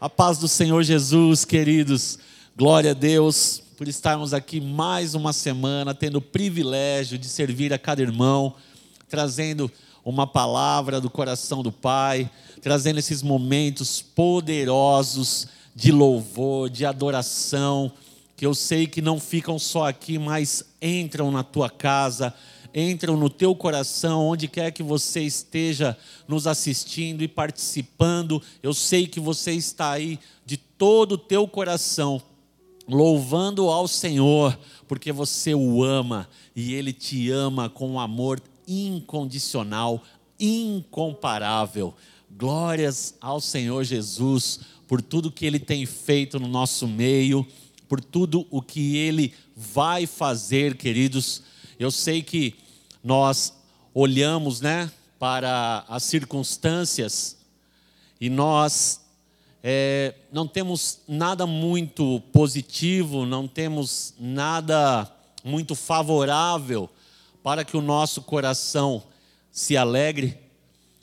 A paz do Senhor Jesus, queridos. Glória a Deus por estarmos aqui mais uma semana, tendo o privilégio de servir a cada irmão, trazendo uma palavra do coração do Pai, trazendo esses momentos poderosos de louvor, de adoração, que eu sei que não ficam só aqui, mas entram na tua casa, entram no teu coração, onde quer que você esteja nos assistindo e participando. Eu sei que você está aí de todo o teu coração, louvando ao Senhor, porque você o ama e ele te ama com um amor incondicional, incomparável. Glórias ao Senhor Jesus por tudo que ele tem feito no nosso meio, por tudo o que ele vai fazer, queridos. Eu sei que nós olhamos, né, para as circunstâncias e nós é, não temos nada muito positivo, não temos nada muito favorável para que o nosso coração se alegre,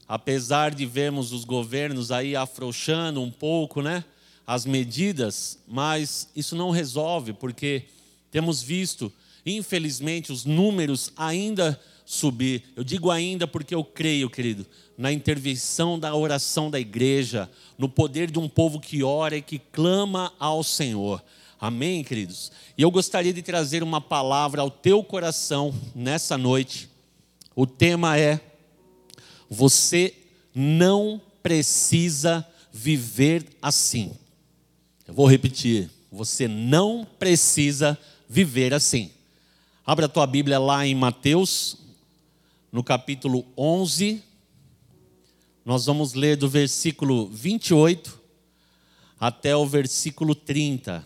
apesar de vermos os governos aí afrouxando um pouco, né, as medidas, mas isso não resolve, porque temos visto, infelizmente, os números ainda subir. Eu digo ainda porque eu creio, querido, na intervenção da oração da igreja, no poder de um povo que ora e que clama ao Senhor. Amém, queridos? E eu gostaria de trazer uma palavra ao teu coração nessa noite. O tema é: Você não precisa viver assim. Eu vou repetir. Você não precisa viver assim. Abra a tua Bíblia lá em Mateus, no capítulo 11. Nós vamos ler do versículo 28 até o versículo 30.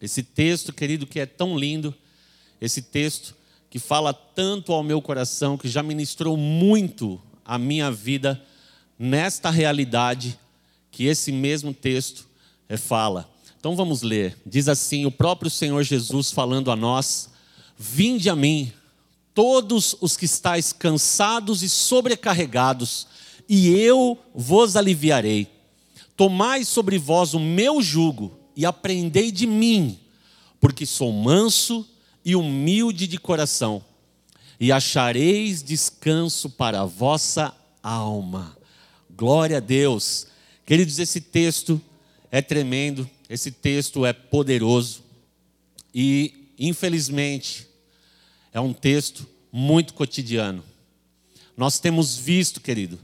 Esse texto, querido, que é tão lindo, esse texto que fala tanto ao meu coração, que já ministrou muito a minha vida nesta realidade que esse mesmo texto é, fala. Então vamos ler. Diz assim: o próprio Senhor Jesus falando a nós: Vinde a mim, todos os que estáis cansados e sobrecarregados, e eu vos aliviarei. Tomai sobre vós o meu jugo e aprendei de mim, porque sou manso e humilde de coração, e achareis descanso para a vossa alma. Glória a Deus. Queridos, esse texto é tremendo, esse texto é poderoso e, infelizmente, é um texto muito cotidiano. Nós temos visto, querido,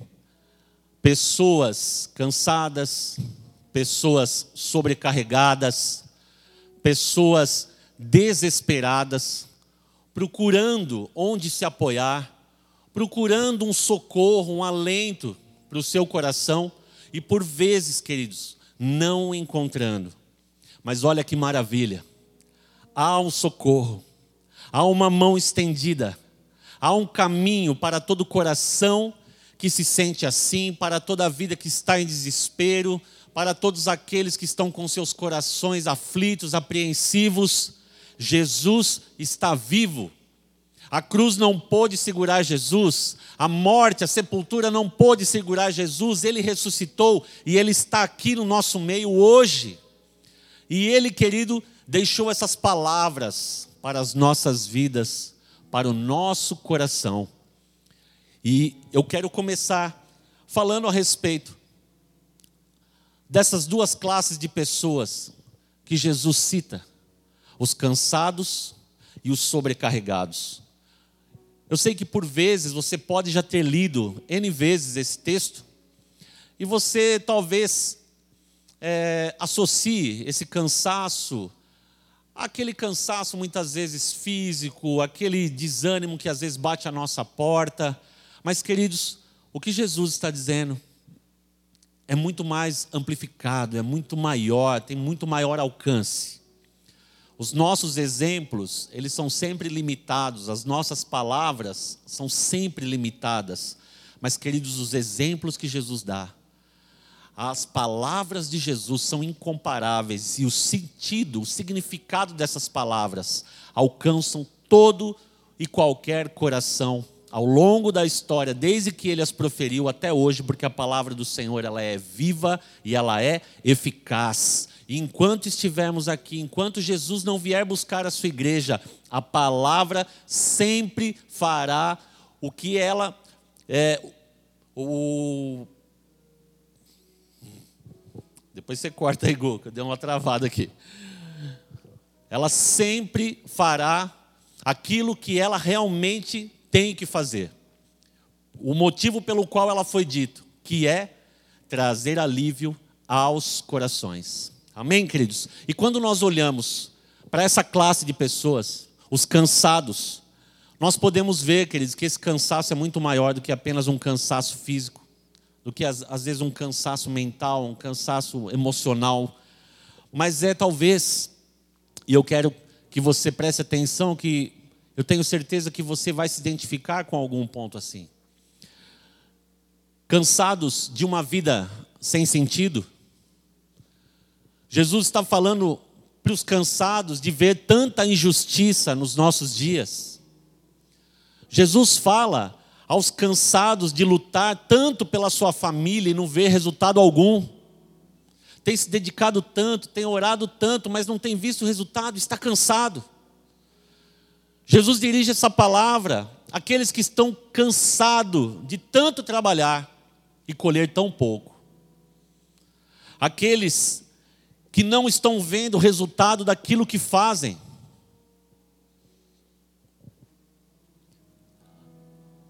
pessoas cansadas, pessoas sobrecarregadas, pessoas desesperadas, procurando onde se apoiar, procurando um socorro, um alento para o seu coração e por vezes, queridos, não encontrando. Mas olha que maravilha. Há um socorro, há uma mão estendida, há um caminho para todo coração que se sente assim, para toda a vida que está em desespero, para todos aqueles que estão com seus corações aflitos, apreensivos, Jesus está vivo. A cruz não pôde segurar Jesus, a morte, a sepultura não pôde segurar Jesus, ele ressuscitou e ele está aqui no nosso meio hoje. E ele, querido, deixou essas palavras para as nossas vidas, para o nosso coração. E eu quero começar falando a respeito dessas duas classes de pessoas que Jesus cita: os cansados e os sobrecarregados. Eu sei que por vezes você pode já ter lido N vezes esse texto, e você talvez é, associe esse cansaço aquele cansaço muitas vezes físico, aquele desânimo que às vezes bate a nossa porta. Mas, queridos, o que Jesus está dizendo é muito mais amplificado, é muito maior, tem muito maior alcance. Os nossos exemplos, eles são sempre limitados, as nossas palavras são sempre limitadas. Mas, queridos, os exemplos que Jesus dá, as palavras de Jesus são incomparáveis e o sentido, o significado dessas palavras alcançam todo e qualquer coração ao longo da história, desde que ele as proferiu até hoje, porque a palavra do Senhor ela é viva e ela é eficaz. Enquanto estivermos aqui, enquanto Jesus não vier buscar a sua igreja, a palavra sempre fará o que ela é, o depois você corta aí, Guca, deu uma travada aqui. Ela sempre fará aquilo que ela realmente tem que fazer. O motivo pelo qual ela foi dito, que é trazer alívio aos corações. Amém, queridos? E quando nós olhamos para essa classe de pessoas, os cansados, nós podemos ver, queridos, que esse cansaço é muito maior do que apenas um cansaço físico, do que às, vezes um cansaço mental, um cansaço emocional, mas é talvez, e eu quero que você preste atenção, que eu tenho certeza que você vai se identificar com algum ponto assim. Cansados de uma vida sem sentido, Jesus está falando para os cansados de ver tanta injustiça nos nossos dias. Jesus fala aos cansados de lutar tanto pela sua família e não ver resultado algum. Tem se dedicado tanto, tem orado tanto, mas não tem visto resultado, está cansado. Jesus dirige essa palavra àqueles que estão cansados de tanto trabalhar e colher tão pouco. Aqueles que não estão vendo o resultado daquilo que fazem.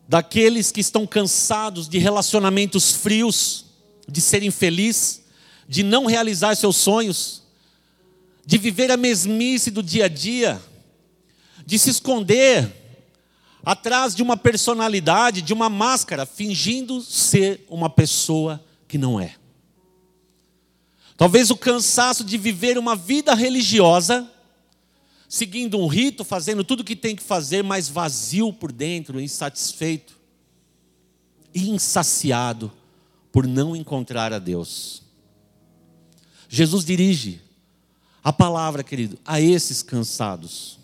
Daqueles que estão cansados de relacionamentos frios, de serem felizes, de não realizar seus sonhos, de viver a mesmice do dia a dia, de se esconder atrás de uma personalidade, de uma máscara, fingindo ser uma pessoa que não é. Talvez o cansaço de viver uma vida religiosa, seguindo um rito, fazendo tudo o que tem que fazer, mas vazio por dentro, insatisfeito, insaciado por não encontrar a Deus. Jesus dirige a palavra, querido, a esses cansados.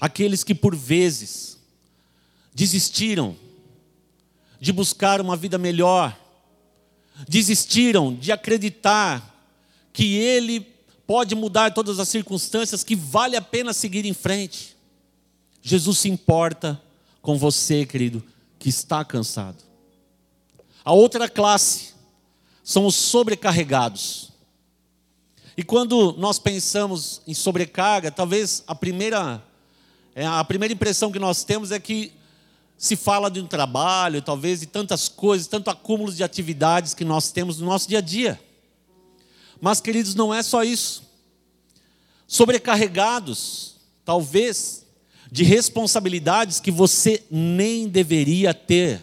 Aqueles que por vezes desistiram de buscar uma vida melhor, desistiram de acreditar que Ele pode mudar todas as circunstâncias, que vale a pena seguir em frente. Jesus se importa com você, querido, que está cansado. A outra classe são os sobrecarregados. E quando nós pensamos em sobrecarga, talvez a primeira, é, a primeira impressão que nós temos é que se fala de um trabalho, talvez, de tantas coisas, tanto acúmulo de atividades que nós temos no nosso dia a dia. Mas, queridos, não é só isso. Sobrecarregados, talvez, de responsabilidades que você nem deveria ter.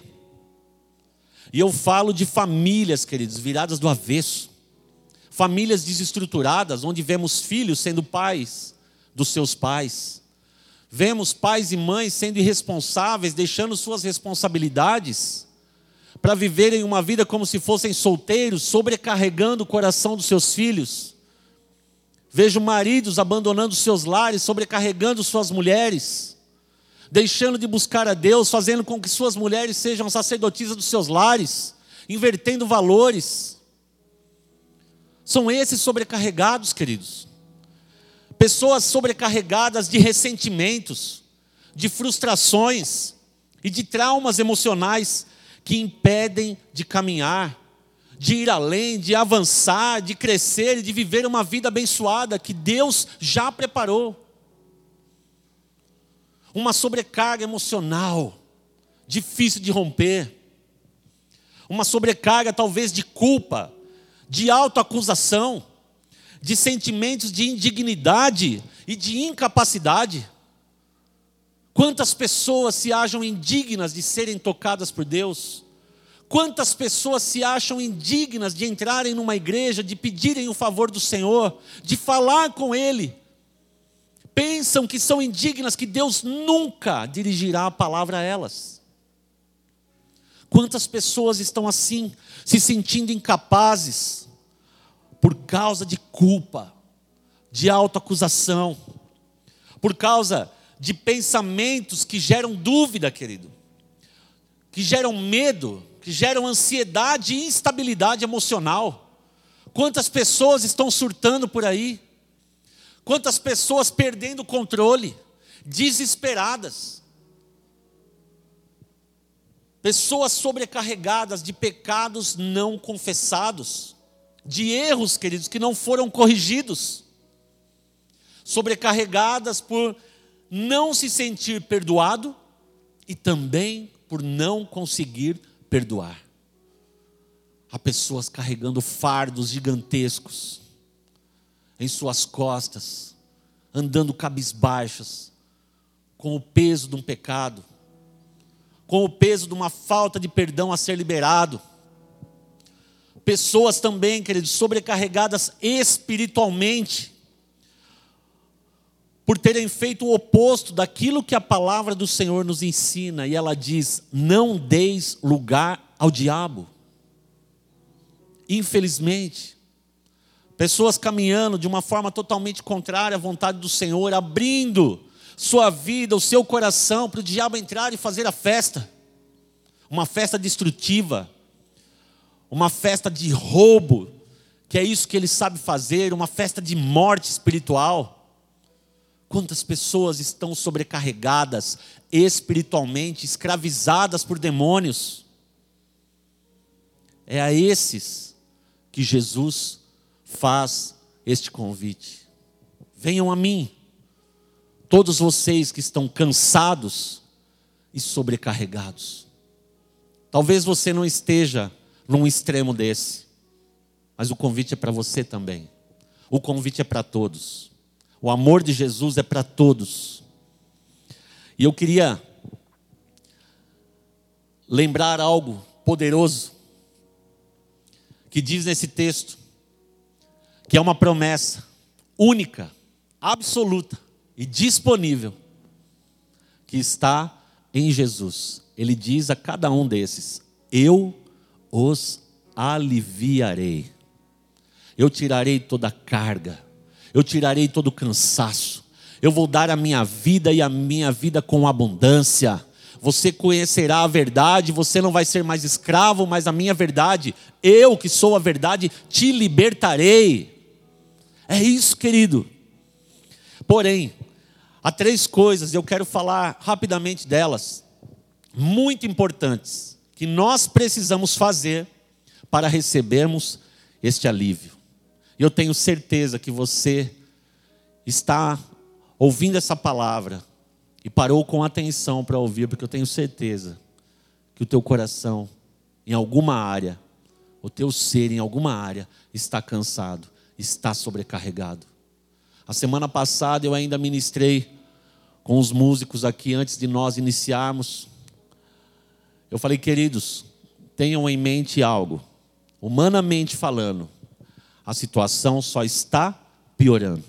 E eu falo de famílias, queridos, viradas do avesso. Famílias desestruturadas, onde vemos filhos sendo pais dos seus pais Vemos pais e mães sendo irresponsáveis, deixando suas responsabilidades para viverem uma vida como se fossem solteiros, sobrecarregando o coração dos seus filhos. Vejo maridos abandonando seus lares, sobrecarregando suas mulheres, deixando de buscar a Deus, fazendo com que suas mulheres sejam sacerdotisas dos seus lares, invertendo valores. São esses sobrecarregados, queridos pessoas sobrecarregadas de ressentimentos, de frustrações e de traumas emocionais que impedem de caminhar, de ir além, de avançar, de crescer e de viver uma vida abençoada que Deus já preparou. Uma sobrecarga emocional, difícil de romper. Uma sobrecarga talvez de culpa, de autoacusação de sentimentos de indignidade e de incapacidade. Quantas pessoas se acham indignas de serem tocadas por Deus? Quantas pessoas se acham indignas de entrarem numa igreja, de pedirem o favor do Senhor, de falar com Ele? Pensam que são indignas, que Deus nunca dirigirá a palavra a elas. Quantas pessoas estão assim, se sentindo incapazes, por causa de culpa, de autoacusação, por causa de pensamentos que geram dúvida, querido, que geram medo, que geram ansiedade e instabilidade emocional. Quantas pessoas estão surtando por aí? Quantas pessoas perdendo o controle, desesperadas? Pessoas sobrecarregadas de pecados não confessados, de erros, queridos, que não foram corrigidos, sobrecarregadas por não se sentir perdoado e também por não conseguir perdoar. Há pessoas carregando fardos gigantescos em suas costas, andando cabisbaixas, com o peso de um pecado, com o peso de uma falta de perdão a ser liberado. Pessoas também, queridos, sobrecarregadas espiritualmente, por terem feito o oposto daquilo que a palavra do Senhor nos ensina, e ela diz: não deis lugar ao diabo. Infelizmente, pessoas caminhando de uma forma totalmente contrária à vontade do Senhor, abrindo sua vida, o seu coração para o diabo entrar e fazer a festa, uma festa destrutiva, uma festa de roubo, que é isso que ele sabe fazer, uma festa de morte espiritual. Quantas pessoas estão sobrecarregadas espiritualmente, escravizadas por demônios? É a esses que Jesus faz este convite. Venham a mim, todos vocês que estão cansados e sobrecarregados. Talvez você não esteja num extremo desse, mas o convite é para você também. O convite é para todos. O amor de Jesus é para todos. E eu queria lembrar algo poderoso que diz nesse texto, que é uma promessa única, absoluta e disponível, que está em Jesus. Ele diz a cada um desses: Eu os aliviarei, eu tirarei toda a carga eu tirarei todo o cansaço, eu vou dar a minha vida e a minha vida com abundância. Você conhecerá a verdade, você não vai ser mais escravo, mas a minha verdade, eu que sou a verdade, te libertarei. É isso, querido. Porém, há três coisas, eu quero falar rapidamente delas, muito importantes, que nós precisamos fazer para recebermos este alívio. E eu tenho certeza que você está ouvindo essa palavra e parou com atenção para ouvir, porque eu tenho certeza que o teu coração, em alguma área, o teu ser, em alguma área, está cansado, está sobrecarregado. A semana passada eu ainda ministrei com os músicos aqui antes de nós iniciarmos. Eu falei, queridos, tenham em mente algo, humanamente falando, a situação só está piorando.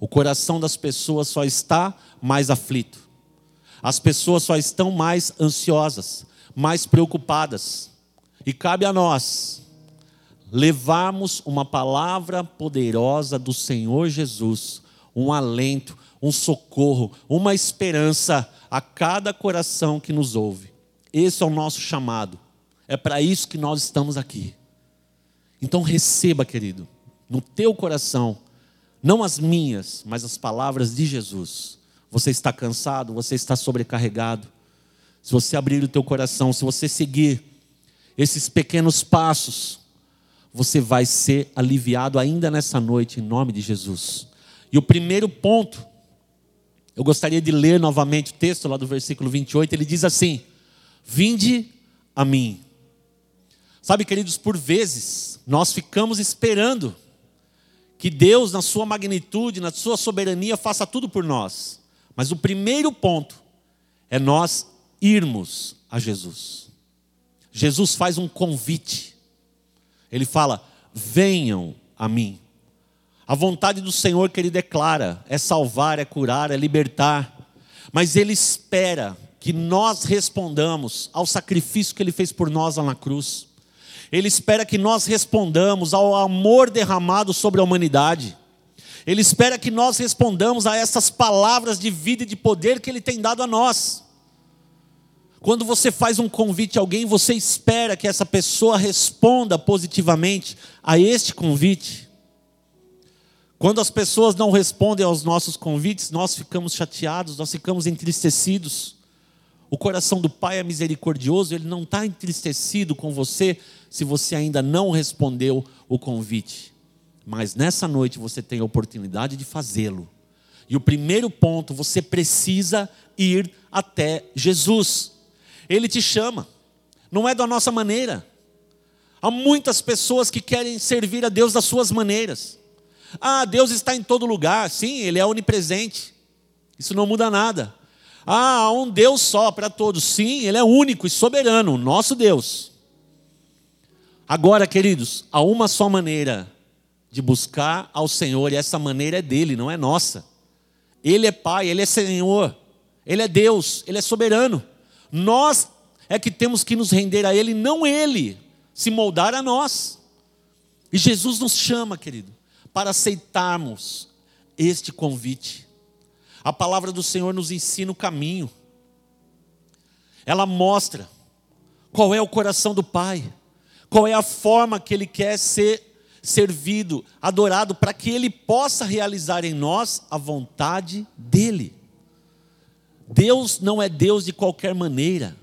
O coração das pessoas só está mais aflito. As pessoas só estão mais ansiosas, mais preocupadas. E cabe a nós levarmos uma palavra poderosa do Senhor Jesus, um alento, um socorro, uma esperança a cada coração que nos ouve. Esse é o nosso chamado. É para isso que nós estamos aqui. Então receba, querido, no teu coração, não as minhas, mas as palavras de Jesus. Você está cansado, você está sobrecarregado. Se você abrir o teu coração, se você seguir esses pequenos passos, você vai ser aliviado ainda nessa noite, em nome de Jesus. E o primeiro ponto, eu gostaria de ler novamente o texto lá do versículo 28, ele diz assim: Vinde a mim. Sabe, queridos, por vezes nós ficamos esperando que Deus, na sua magnitude, na sua soberania, faça tudo por nós. Mas o primeiro ponto é nós irmos a Jesus. Jesus faz um convite. Ele fala: venham a mim. A vontade do Senhor que Ele declara é salvar, é curar, é libertar. Mas Ele espera que nós respondamos ao sacrifício que Ele fez por nós lá na cruz. Ele espera que nós respondamos ao amor derramado sobre a humanidade. Ele espera que nós respondamos a essas palavras de vida e de poder que Ele tem dado a nós. Quando você faz um convite a alguém, você espera que essa pessoa responda positivamente a este convite. Quando as pessoas não respondem aos nossos convites, nós ficamos chateados, nós ficamos entristecidos. O coração do Pai é misericordioso, ele não está entristecido com você se você ainda não respondeu o convite. Mas nessa noite você tem a oportunidade de fazê-lo. E o primeiro ponto, você precisa ir até Jesus. Ele te chama, não é da nossa maneira. Há muitas pessoas que querem servir a Deus das suas maneiras. Ah, Deus está em todo lugar, sim, Ele é onipresente, isso não muda nada. Ah, há um Deus só para todos, sim, Ele é único e soberano, nosso Deus. Agora, queridos, há uma só maneira de buscar ao Senhor, e essa maneira é dele, não é nossa. Ele é Pai, Ele é Senhor, Ele é Deus, Ele é soberano. Nós é que temos que nos render a Ele, não Ele se moldar a nós. E Jesus nos chama, querido, para aceitarmos este convite. A palavra do Senhor nos ensina o caminho. Ela mostra qual é o coração do Pai, qual é a forma que Ele quer ser servido, adorado, para que Ele possa realizar em nós a vontade dEle. Deus não é Deus de qualquer maneira.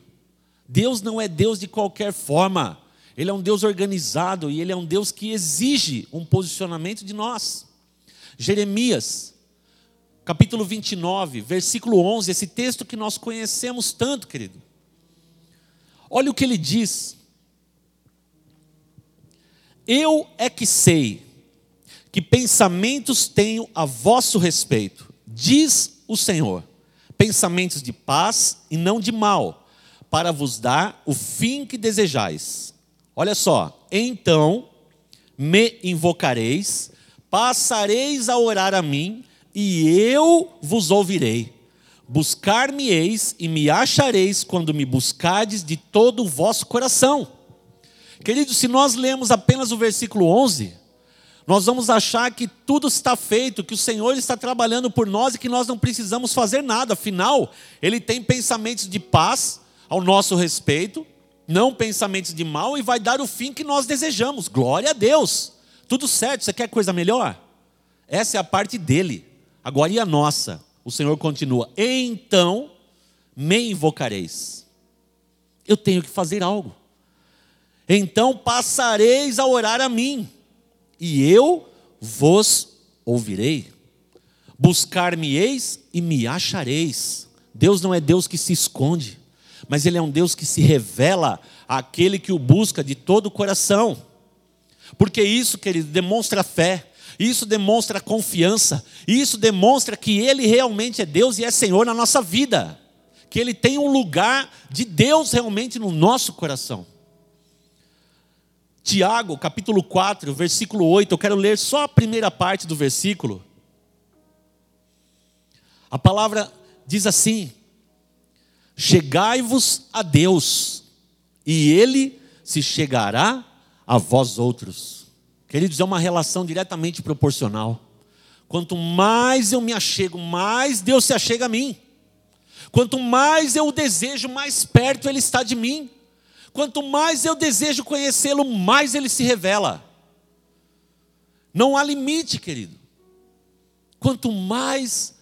Deus não é Deus de qualquer forma. Ele é um Deus organizado e ele é um Deus que exige um posicionamento de nós. Jeremias, capítulo 29, versículo 11, esse texto que nós conhecemos tanto, querido. Olha o que ele diz. Eu é que sei que pensamentos tenho a vosso respeito, diz o Senhor pensamentos de paz e não de mal, para vos dar o fim que desejais. Olha só, então me invocareis, passareis a orar a mim, e eu vos ouvirei. Buscar-me-eis e me achareis quando me buscardes de todo o vosso coração. Queridos, se nós lemos apenas o versículo 11, nós vamos achar que tudo está feito, que o Senhor está trabalhando por nós e que nós não precisamos fazer nada. Afinal, Ele tem pensamentos de paz ao nosso respeito, não pensamentos de mal, e vai dar o fim que nós desejamos. Glória a Deus! Tudo certo, você quer coisa melhor? Essa é a parte dele. Agora e a nossa? O Senhor continua: Então me invocareis. Eu tenho que fazer algo. Então passareis a orar a mim e eu vos ouvirei. Buscar-me-eis e me achareis. Deus não é Deus que se esconde, mas Ele é um Deus que se revela àquele que o busca de todo o coração. Porque isso, querido, demonstra fé, isso demonstra confiança, isso demonstra que Ele realmente é Deus e é Senhor na nossa vida, que Ele tem um lugar de Deus realmente no nosso coração. Tiago, capítulo 4, versículo 8, eu quero ler só a primeira parte do versículo. A palavra diz assim: Chegai-vos a Deus, e Ele se chegará a vós outros. Queridos, é uma relação diretamente proporcional. Quanto mais eu me achego, mais Deus se achega a mim. Quanto mais eu o desejo, mais perto Ele está de mim. Quanto mais eu desejo conhecê-lo, mais ele se revela. Não há limite, querido. Quanto mais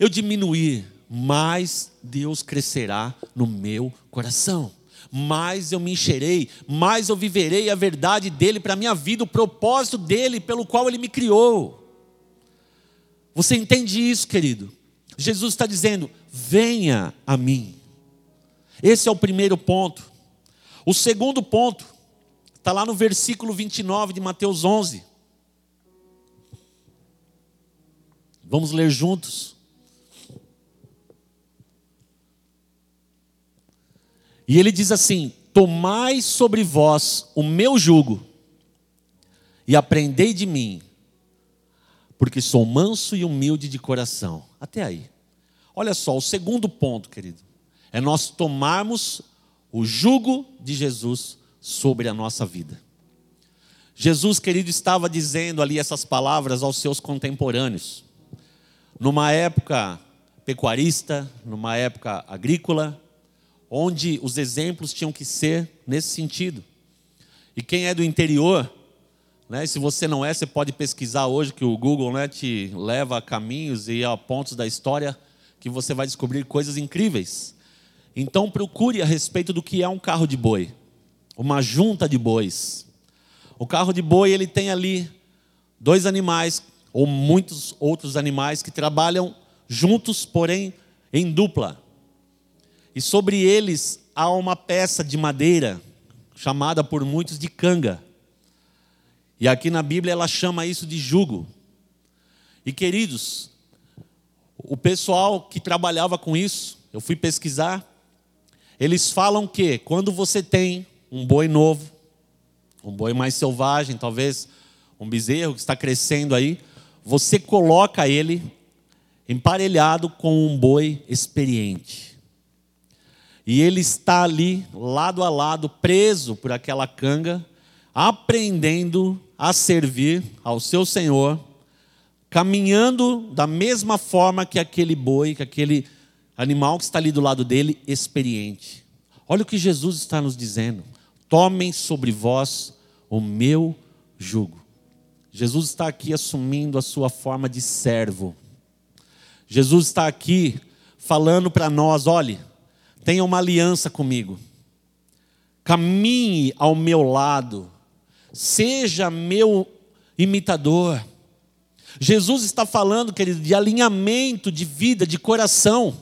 eu diminuir, mais Deus crescerá no meu coração. Mais eu me encherei, mais eu viverei a verdade dele para a minha vida, o propósito dele pelo qual ele me criou. Você entende isso, querido? Jesus está dizendo: venha a mim. Esse é o primeiro ponto. O segundo ponto está lá no versículo 29 de Mateus 11. Vamos ler juntos. E ele diz assim: Tomai sobre vós o meu jugo e aprendei de mim, porque sou manso e humilde de coração. Até aí. Olha só, o segundo ponto, querido, é nós tomarmos o jugo de Jesus sobre a nossa vida. Jesus, querido, estava dizendo ali essas palavras aos seus contemporâneos. Numa época pecuarista, numa época agrícola, onde os exemplos tinham que ser nesse sentido. E quem é do interior, né, se você não é, você pode pesquisar hoje que o Google né, te leva a caminhos e a pontos da história que você vai descobrir coisas incríveis. Então procure a respeito do que é um carro de boi, uma junta de bois. O carro de boi ele tem ali dois animais ou muitos outros animais que trabalham juntos, porém em dupla. E sobre eles há uma peça de madeira chamada por muitos de canga. E aqui na Bíblia ela chama isso de jugo. E queridos, o pessoal que trabalhava com isso, eu fui pesquisar, eles falam que quando você tem um boi novo, um boi mais selvagem, talvez um bezerro que está crescendo aí, você coloca ele emparelhado com um boi experiente. E ele está ali, lado a lado, preso por aquela canga, aprendendo a servir ao seu Senhor, caminhando da mesma forma que aquele boi, que aquele animal que está ali do lado dele, experiente. Olha o que Jesus está nos dizendo: tomem sobre vós o meu jugo. Jesus está aqui assumindo a sua forma de servo. Jesus está aqui falando para nós: olhe, tenha uma aliança comigo, caminhe ao meu lado, seja meu imitador. Jesus está falando, querido, de alinhamento de vida, de coração.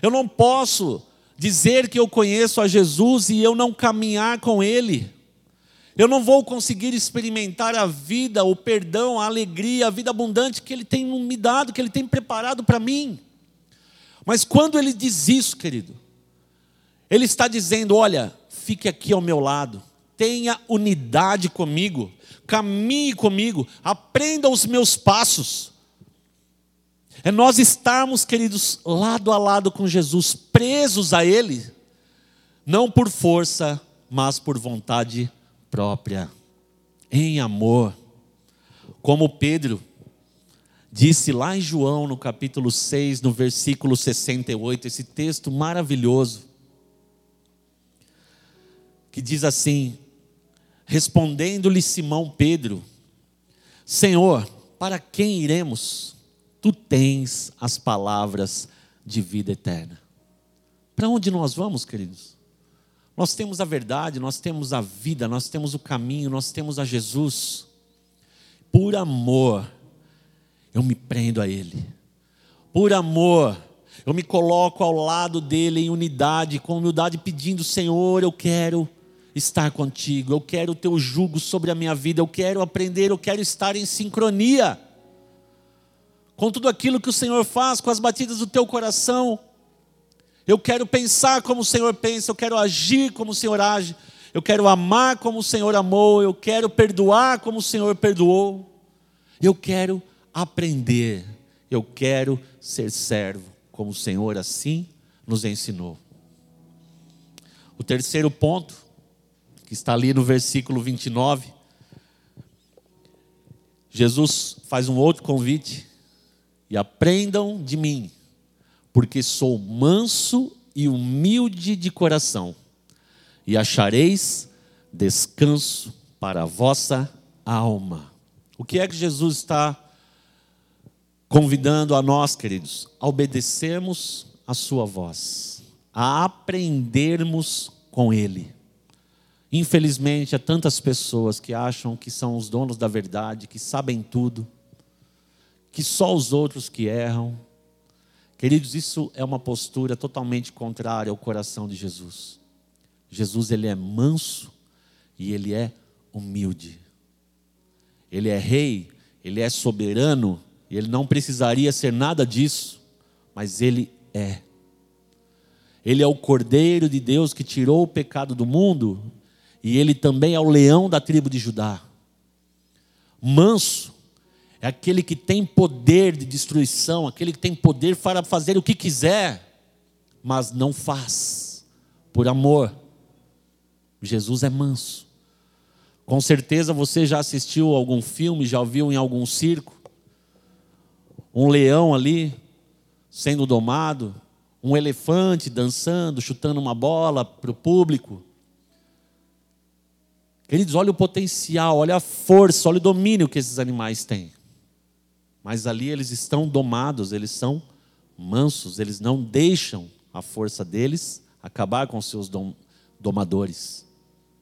Eu não posso dizer que eu conheço a Jesus e eu não caminhar com Ele. Eu não vou conseguir experimentar a vida, o perdão, a alegria, a vida abundante que Ele tem me dado, que Ele tem preparado para mim. Mas quando Ele diz isso, querido, Ele está dizendo: olha, fique aqui ao meu lado, tenha unidade comigo, caminhe comigo, aprenda os meus passos. É nós estarmos, queridos, lado a lado com Jesus, presos a Ele, não por força, mas por vontade própria, em amor. Como Pedro disse lá em João, no capítulo 6, no versículo 68, esse texto maravilhoso, que diz assim: Respondendo-lhe Simão Pedro, Senhor, para quem iremos? Tu tens as palavras de vida eterna. Para onde nós vamos, queridos? Nós temos a verdade, nós temos a vida, nós temos o caminho, nós temos a Jesus. Por amor, eu me prendo a Ele. Por amor, eu me coloco ao lado dele em unidade, com humildade, pedindo: Senhor, eu quero estar contigo, eu quero o teu jugo sobre a minha vida, eu quero aprender, eu quero estar em sincronia com tudo aquilo que o Senhor faz, com as batidas do teu coração. Eu quero pensar como o Senhor pensa, eu quero agir como o Senhor age, eu quero amar como o Senhor amou, eu quero perdoar como o Senhor perdoou, eu quero aprender, eu quero ser servo, como o Senhor assim nos ensinou. O terceiro ponto está ali no versículo 29. Jesus faz um outro convite. E aprendam de mim, porque sou manso e humilde de coração, e achareis descanso para a vossa alma. O que é que Jesus está convidando a nós, queridos? A obedecermos a Sua voz, a aprendermos com Ele. Infelizmente, há tantas pessoas que acham que são os donos da verdade, que sabem tudo, que só os outros que erram. Queridos, isso é uma postura totalmente contrária ao coração de Jesus. Jesus ele é manso e ele é humilde. Ele é rei, ele é soberano, ele não precisaria ser nada disso, mas ele é. Ele é o Cordeiro de Deus que tirou o pecado do mundo e ele também é o leão da tribo de Judá. Manso é aquele que tem poder de destruição, aquele que tem poder para fazer o que quiser, mas não faz por amor. Jesus é manso. Com certeza você já assistiu algum filme, já ouviu em algum circo? Um leão ali sendo domado, um elefante dançando, chutando uma bola para o público. Queridos, olha o potencial, olha a força, olha o domínio que esses animais têm. Mas ali eles estão domados, eles são mansos, eles não deixam a força deles acabar com seus dom, domadores,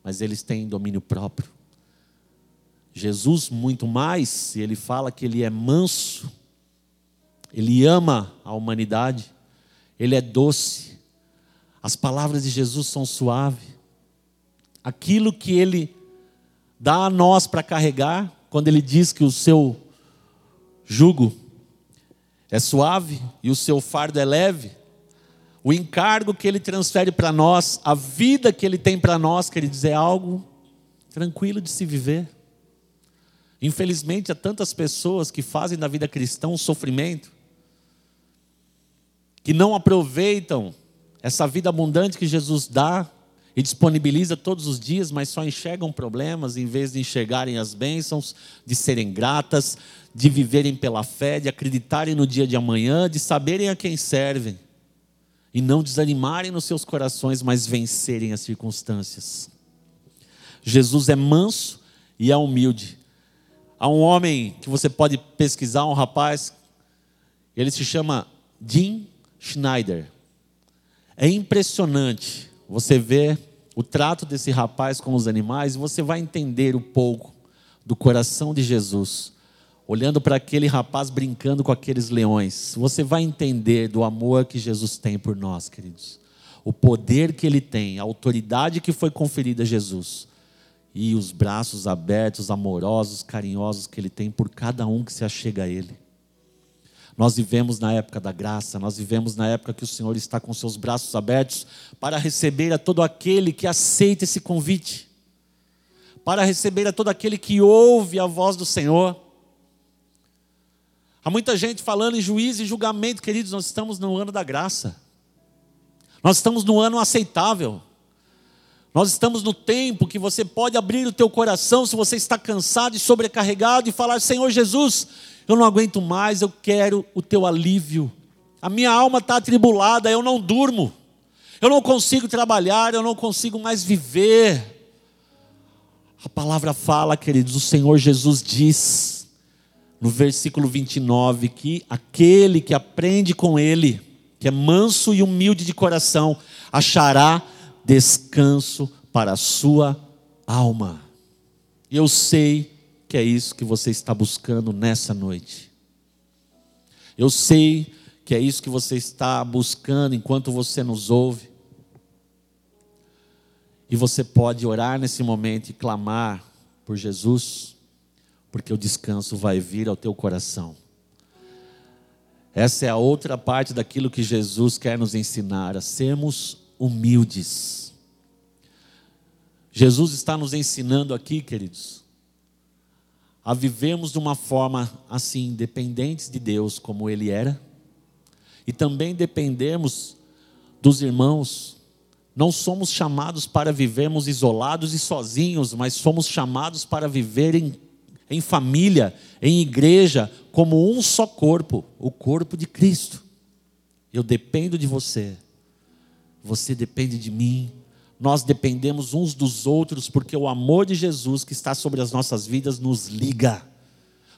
mas eles têm domínio próprio. Jesus, muito mais, ele fala que ele é manso, ele ama a humanidade, ele é doce, as palavras de Jesus são suaves, aquilo que ele dá a nós para carregar, quando ele diz que o seu jugo é suave e o seu fardo é leve, o encargo que ele transfere para nós, a vida que ele tem para nós, quer dizer, é algo tranquilo de se viver. Infelizmente, há tantas pessoas que fazem da vida cristã um sofrimento, que não aproveitam essa vida abundante que Jesus dá e disponibiliza todos os dias, mas só enxergam problemas em vez de enxergarem as bênçãos, de serem gratas, de viverem pela fé, de acreditarem no dia de amanhã, de saberem a quem servem e não desanimarem nos seus corações, mas vencerem as circunstâncias. Jesus é manso e é humilde. Há um homem que você pode pesquisar, um rapaz, ele se chama Jim Schneider. É impressionante você ver o trato desse rapaz com os animais e você vai entender um pouco do coração de Jesus olhando para aquele rapaz brincando com aqueles leões, você vai entender do amor que Jesus tem por nós, queridos. O poder que ele tem, a autoridade que foi conferida a Jesus e os braços abertos, amorosos, carinhosos que ele tem por cada um que se achega a ele. Nós vivemos na época da graça, nós vivemos na época que o Senhor está com seus braços abertos para receber a todo aquele que aceita esse convite, para receber a todo aquele que ouve a voz do Senhor. Há muita gente falando em juízo e julgamento, queridos, nós estamos no ano da graça. Nós estamos no ano aceitável. Nós estamos no tempo que você pode abrir o teu coração se você está cansado e sobrecarregado e falar: Senhor Jesus, eu não aguento mais, eu quero o teu alívio. A minha alma está atribulada, eu não durmo, eu não consigo trabalhar, eu não consigo mais viver. A palavra fala, queridos, o Senhor Jesus diz: no versículo 29, que aquele que aprende com ele, que é manso e humilde de coração, achará descanso para a sua alma. Eu sei que é isso que você está buscando nessa noite. Eu sei que é isso que você está buscando enquanto você nos ouve. E você pode orar nesse momento e clamar por Jesus porque o descanso vai vir ao teu coração. Essa é a outra parte daquilo que Jesus quer nos ensinar, a sermos humildes. Jesus está nos ensinando aqui, queridos, a vivermos de uma forma assim, dependentes de Deus, como Ele era, e também dependermos dos irmãos. Não somos chamados para vivermos isolados e sozinhos, mas somos chamados para viver em em família, em igreja, como um só corpo, o corpo de Cristo. Eu dependo de você, você depende de mim, nós dependemos uns dos outros, porque o amor de Jesus que está sobre as nossas vidas nos liga,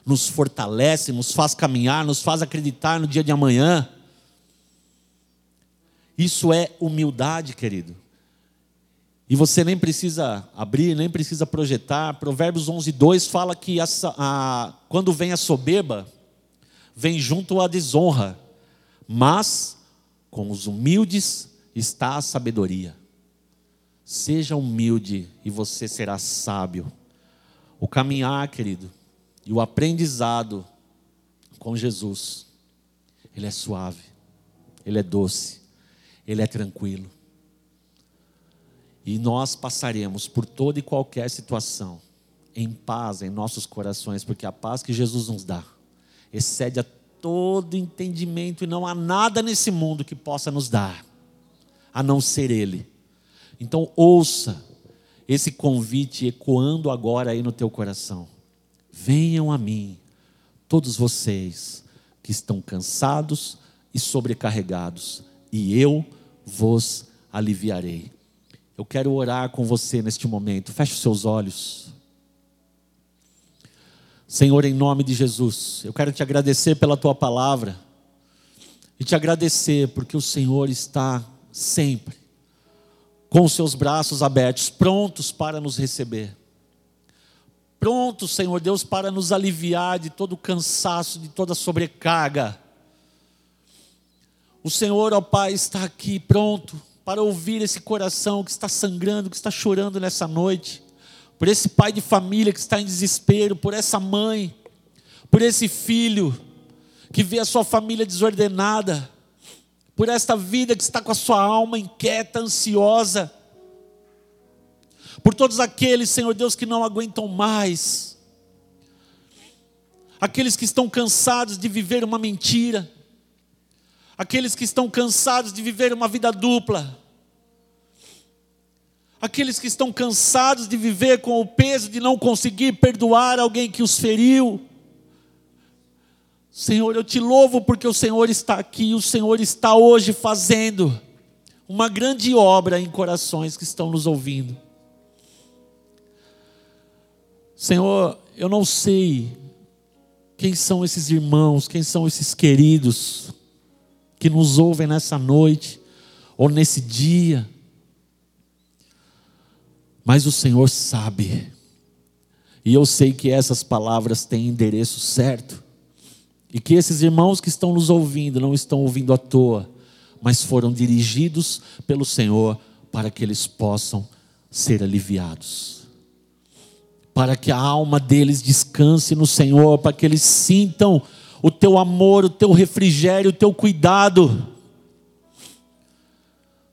nos fortalece, nos faz caminhar, nos faz acreditar no dia de amanhã. Isso é humildade, querido. E você nem precisa abrir, nem precisa projetar. Provérbios 11, 2 fala que a, quando vem a soberba, vem junto a desonra, mas com os humildes está a sabedoria. Seja humilde e você será sábio. O caminhar, querido, e o aprendizado com Jesus, ele é suave, ele é doce, ele é tranquilo. E nós passaremos por toda e qualquer situação em paz em nossos corações, porque a paz que Jesus nos dá excede a todo entendimento e não há nada nesse mundo que possa nos dar, a não ser Ele. Então ouça esse convite ecoando agora aí no teu coração. Venham a mim, todos vocês que estão cansados e sobrecarregados, e eu vos aliviarei. Eu quero orar com você neste momento. Feche os seus olhos. Senhor, em nome de Jesus, eu quero te agradecer pela tua palavra e te agradecer porque o Senhor está sempre com seus braços abertos, prontos para nos receber. Prontos, Senhor Deus, para nos aliviar de todo o cansaço, de toda a sobrecarga. O Senhor, ó Pai, está aqui pronto para ouvir esse coração que está sangrando, que está chorando nessa noite, por esse pai de família que está em desespero, por essa mãe, por esse filho que vê a sua família desordenada, por esta vida que está com a sua alma inquieta, ansiosa, por todos aqueles, Senhor Deus, que não aguentam mais, aqueles que estão cansados de viver uma mentira, aqueles que estão cansados de viver uma vida dupla, aqueles que estão cansados de viver com o peso de não conseguir perdoar alguém que os feriu, Senhor, eu te louvo porque o Senhor está aqui, o Senhor está hoje fazendo uma grande obra em corações que estão nos ouvindo. Senhor, eu não sei quem são esses irmãos, quem são esses queridos que nos ouvem nessa noite ou nesse dia, mas o Senhor sabe, e eu sei que essas palavras têm endereço certo. E que esses irmãos que estão nos ouvindo não estão ouvindo à toa, mas foram dirigidos pelo Senhor para que eles possam ser aliviados. Para que a alma deles descanse no Senhor, para que eles sintam o teu amor, o teu refrigério, o teu cuidado.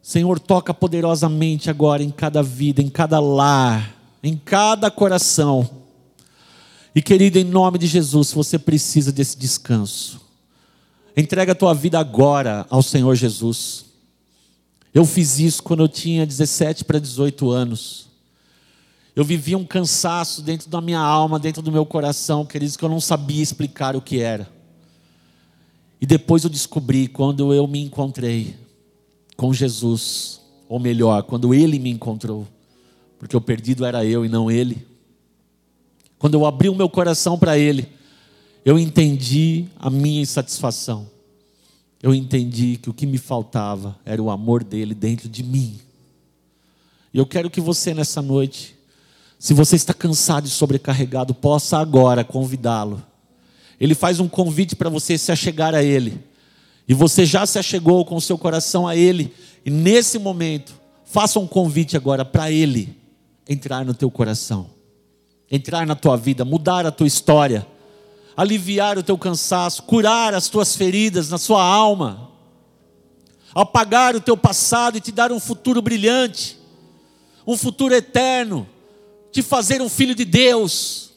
Senhor, toca poderosamente agora em cada vida, em cada lar, em cada coração e querido, em nome de Jesus, você precisa desse descanso, entrega a tua vida agora ao Senhor Jesus. Eu fiz isso quando eu tinha 17 para 18 anos. Eu vivia um cansaço dentro da minha alma, dentro do meu coração, queridos, que eu não sabia explicar o que era. E depois eu descobri quando eu me encontrei com Jesus, ou melhor, quando ele me encontrou, porque o perdido era eu e não ele. Quando eu abri o meu coração para Ele, eu entendi a minha insatisfação. Eu entendi que o que me faltava era o amor dele dentro de mim. E eu quero que você nessa noite, se você está cansado e sobrecarregado, possa agora convidá-lo. Ele faz um convite para você se achegar a Ele. E você já se achegou com o seu coração a Ele. E nesse momento, faça um convite agora para Ele entrar no teu coração entrar na tua vida, mudar a tua história, aliviar o teu cansaço, curar as tuas feridas na sua alma, apagar o teu passado e te dar um futuro brilhante, um futuro eterno, te fazer um filho de Deus.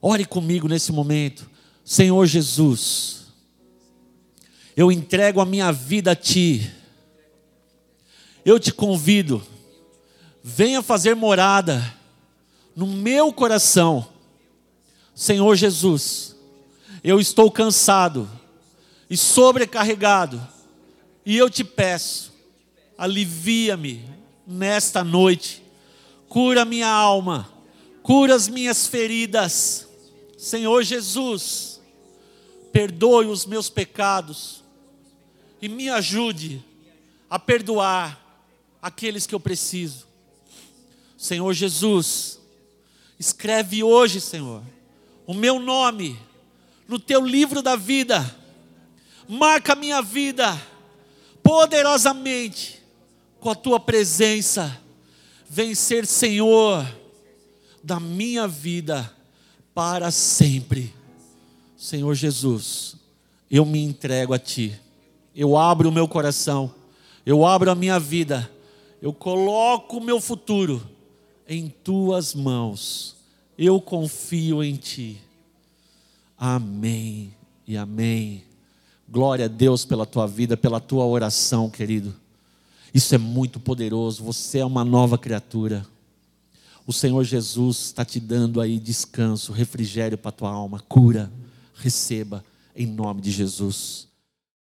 Ore comigo nesse momento, Senhor Jesus, eu entrego a minha vida a Ti, eu te convido venha fazer morada no meu coração. Senhor Jesus, eu estou cansado e sobrecarregado, e eu te peço, alivia-me nesta noite, cura minha alma, cura as minhas feridas. Senhor Jesus, perdoe os meus pecados e me ajude a perdoar aqueles que eu preciso. Senhor Jesus, escreve hoje, Senhor, o meu nome no teu livro da vida, marca a minha vida poderosamente com a tua presença, vem ser Senhor da minha vida para sempre. Senhor Jesus, eu me entrego a Ti, eu abro o meu coração, eu abro a minha vida, eu coloco o meu futuro em tuas mãos. Eu confio em ti. Amém e amém. Glória a Deus pela tua vida, pela tua oração, querido. Isso é muito poderoso. Você é uma nova criatura. O Senhor Jesus está te dando aí descanso, refrigério para a tua alma, cura. Receba em nome de Jesus.